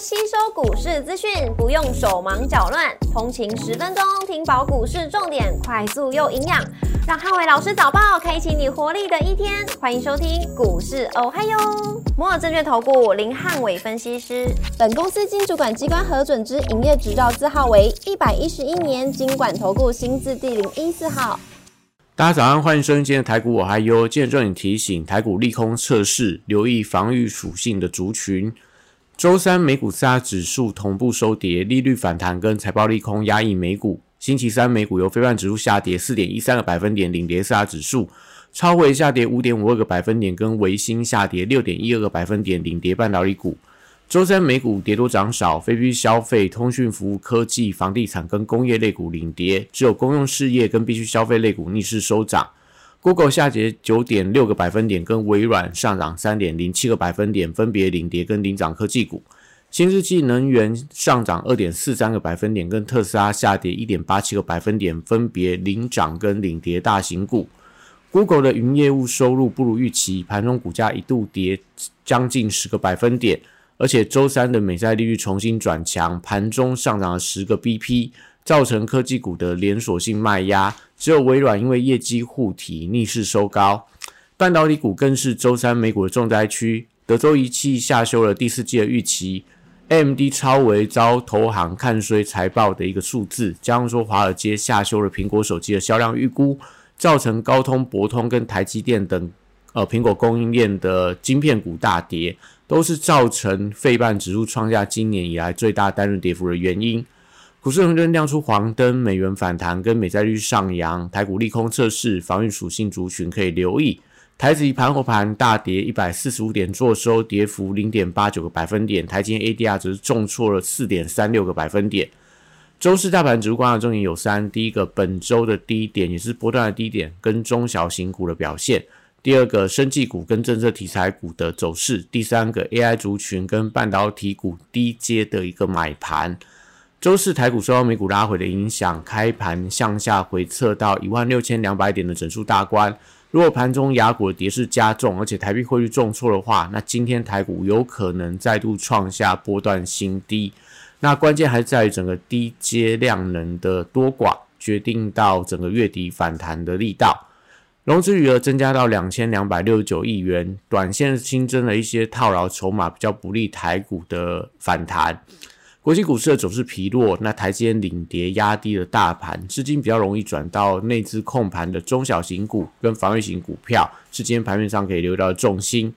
吸收股市资讯，不用手忙脚乱，通勤十分钟听饱股市重点，快速又营养，让汉伟老师早报开启你活力的一天。欢迎收听股市哦嗨哟，摩尔证券投顾林汉伟分析师，本公司经主管机关核准之营业执照字号为一百一十一年经管投顾新字第零一四号。大家早上，欢迎收听今天的台股我嗨哟。今天重点提醒，台股利空测试，留意防御属性的族群。周三美股四大指数同步收跌，利率反弹跟财报利空压抑美股。星期三美股由非半指数下跌四点一三个百分点领跌四大指数，超微下跌五点五二个百分点，跟维新下跌六点一二个百分点领跌半导体股。周三美股跌多涨少，非必消费、通讯服务、科技、房地产跟工业类股领跌，只有公用事业跟必须消费类股逆势收涨。Google 下跌九点六个百分点，跟微软上涨三点零七个百分点，分别领跌跟领涨科技股。新世纪能源上涨二点四三个百分点，跟特斯拉下跌一点八七个百分点，分别领涨跟领跌大型股。Google 的云业务收入不如预期，盘中股价一度跌将近十个百分点，而且周三的美债利率重新转强，盘中上涨了十个 BP。造成科技股的连锁性卖压，只有微软因为业绩护体逆势收高，半导体股更是周三美股的重灾区。德州仪器下修了第四季的预期，AMD 超为遭投行看衰财报的一个数字，加上说华尔街下修了苹果手机的销量预估，造成高通、博通跟台积电等呃苹果供应链的晶片股大跌，都是造成费半指数创下今年以来最大单日跌幅的原因。股市仍然亮出黄灯，美元反弹跟美债率上扬，台股利空测试，防御属性族群可以留意。台指盘后盘大跌一百四十五点，做收跌幅零点八九个百分点，台积 ADR 则是重挫了四点三六个百分点。周四大盘指数观察重点有三：第一个，本周的低点也是波段的低点，跟中小型股的表现；第二个，生技股跟政策题材股的走势；第三个，AI 族群跟半导体股低阶的一个买盘。周四台股受到美股拉回的影响，开盘向下回测到一万六千两百点的整数大关。如果盘中雅股的跌势加重，而且台币汇率重挫的话，那今天台股有可能再度创下波段新低。那关键还在于整个低阶量能的多寡，决定到整个月底反弹的力道。融资余额增加到两千两百六十九亿元，短线新增了一些套牢筹码，比较不利台股的反弹。国际股市的走势疲弱，那台积电领跌压低了大盘，资金比较容易转到内资控盘的中小型股跟防御型股票，是今天盘面上可以留到的重心。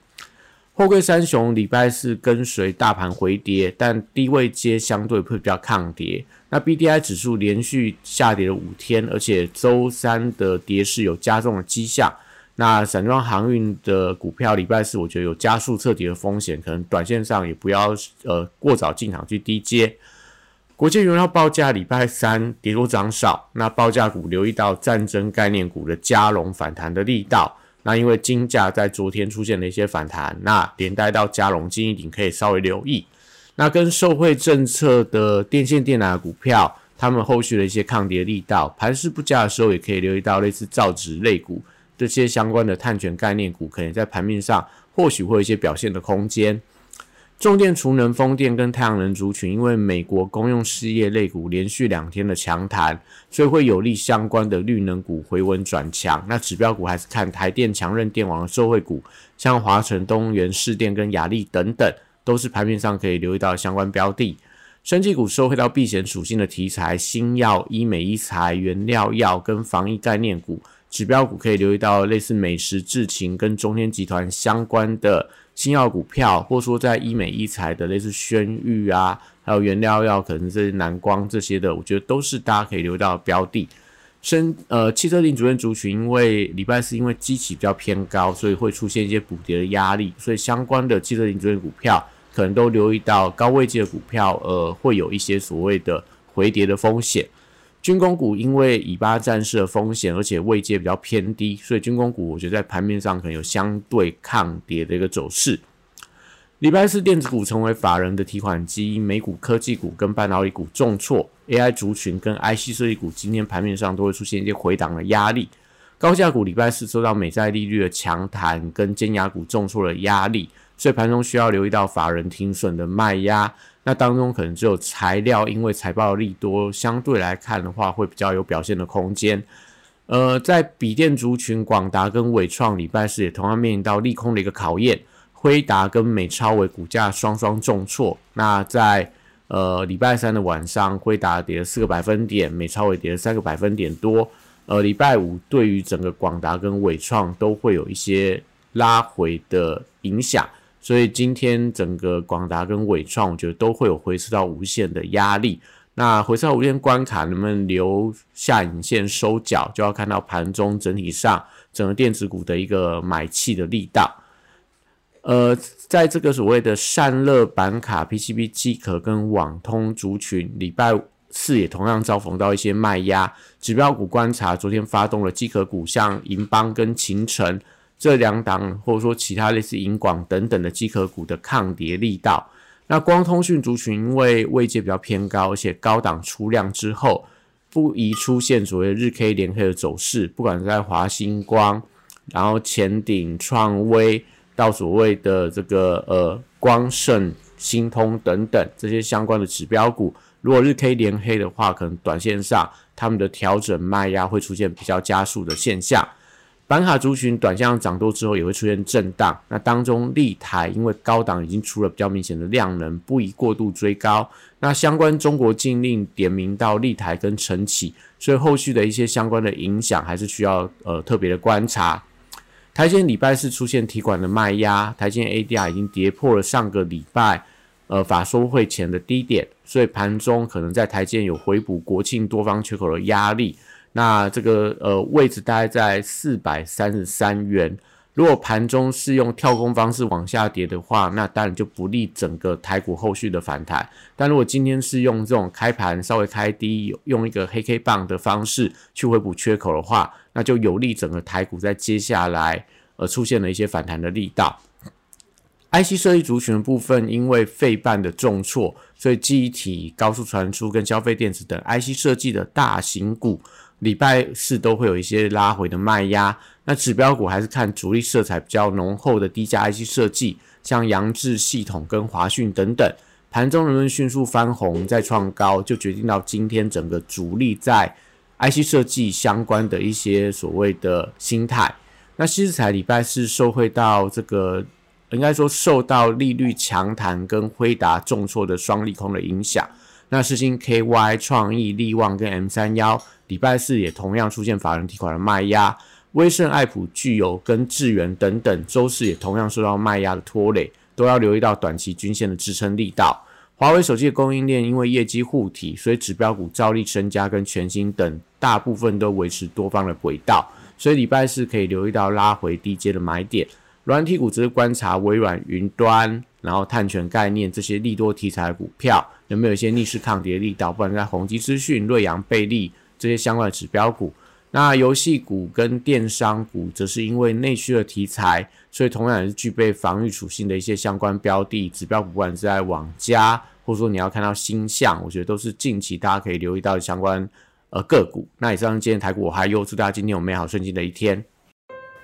后贵三雄礼拜四跟随大盘回跌，但低位接相对会比较抗跌。那 B D I 指数连续下跌了五天，而且周三的跌势有加重的迹象。那散装航运的股票，礼拜四我觉得有加速彻底的风险，可能短线上也不要呃过早进场去低接。国际原料报价礼拜三跌多涨少，那报价股留意到战争概念股的加龙反弹的力道。那因为金价在昨天出现了一些反弹，那连带到加龙金一顶可以稍微留意。那跟受惠政策的电线电缆股票，他们后续的一些抗跌力道，盘势不佳的时候，也可以留意到类似造纸类股。这些相关的碳权概念股，可能在盘面上或许会有一些表现的空间。重电、储能、风电跟太阳能族群，因为美国公用事业类股连续两天的强弹，所以会有利相关的绿能股回稳转强。那指标股还是看台电、强韧电网的受惠股，像华晨、东元、市电跟雅力等等，都是盘面上可以留意到相关标的。生技股受惠到避险属性的题材，新药、医美、医材、原料药跟防疫概念股。指标股可以留意到类似美食、智勤跟中天集团相关的新药股票，或者说在医美医材的类似轩玉啊，还有原料药，可能是南光这些的，我觉得都是大家可以留意到标的。生呃汽车零主任族群，因为礼拜四因为基期比较偏高，所以会出现一些补跌的压力，所以相关的汽车零主任股票可能都留意到高位阶的股票，呃，会有一些所谓的回跌的风险。军工股因为以巴战事的风险，而且位阶比较偏低，所以军工股我觉得在盘面上可能有相对抗跌的一个走势。礼拜四电子股成为法人的提款机，美股科技股跟半导体股重挫，AI 族群跟 IC 设计股今天盘面上都会出现一些回档的压力。高价股礼拜四受到美债利率的强弹跟尖牙股重挫的压力，所以盘中需要留意到法人停损的卖压。那当中可能只有材料，因为财报利多，相对来看的话，会比较有表现的空间。呃，在笔电族群，广达跟伟创礼拜四也同样面临到利空的一个考验，辉达跟美超伟股价双双重挫。那在呃礼拜三的晚上，辉达跌了四个百分点，美超伟跌了三个百分点多。呃，礼拜五对于整个广达跟伟创都会有一些拉回的影响。所以今天整个广达跟伟创，我觉得都会有回撤到无限的压力。那回撤到无限关卡能不能留下影线收脚，就要看到盘中整体上整个电子股的一个买气的力道。呃，在这个所谓的散热板卡、PCB 机壳跟网通族群，礼拜四也同样遭逢到一些卖压。指标股观察，昨天发动了机壳股，像银邦跟秦城。这两档或者说其他类似银广等等的机壳股的抗跌力道，那光通讯族群因为位阶比较偏高，而且高档出量之后，不宜出现所谓日 K 连 K 的走势，不管是在华星光，然后前顶创威到所谓的这个呃光盛、星通等等这些相关的指标股，如果日 K 连黑的话，可能短线上他们的调整卖压会出现比较加速的现象。板卡族群短向涨多之后也会出现震荡，那当中立台因为高档已经出了比较明显的量能，不宜过度追高。那相关中国禁令点名到立台跟晨起，所以后续的一些相关的影响还是需要呃特别的观察。台积礼拜四出现提管的卖压，台积 ADR 已经跌破了上个礼拜呃法收会前的低点，所以盘中可能在台积有回补国庆多方缺口的压力。那这个呃位置大概在四百三十三元，如果盘中是用跳空方式往下跌的话，那当然就不利整个台股后续的反弹。但如果今天是用这种开盘稍微开低，用一个黑 K 棒的方式去回补缺口的话，那就有利整个台股在接下来呃出现了一些反弹的力道。IC 设计族群的部分，因为费半的重挫，所以记忆体、高速传输跟消费电子等 IC 设计的大型股。礼拜四都会有一些拉回的卖压，那指标股还是看主力色彩比较浓厚的低价 IC 设计，像扬智系统跟华讯等等，盘中能不能迅速翻红再创高，就决定到今天整个主力在 IC 设计相关的一些所谓的心态。那西子彩礼拜四受惠到这个，应该说受到利率强弹跟辉达重挫的双利空的影响。那世星 KY 创意利旺跟 M 三幺礼拜四也同样出现法人提款的卖压，威盛爱普具有跟智源等等周四也同样受到卖压的拖累，都要留意到短期均线的支撑力道。华为手机的供应链因为业绩护体，所以指标股兆力身家跟全新等大部分都维持多方的轨道，所以礼拜四可以留意到拉回低阶的买点。软体股则是观察微软云端。然后碳权概念这些利多题材股票有没有一些逆势抗跌力道？不管在宏基资讯、瑞阳、贝利这些相关的指标股，那游戏股跟电商股则是因为内需的题材，所以同样也是具备防御属性的一些相关标的指标股，不管是在网加，或者说你要看到星象，我觉得都是近期大家可以留意到的相关呃个股。那以上今天台股我还有祝大家今天有美好顺境的一天。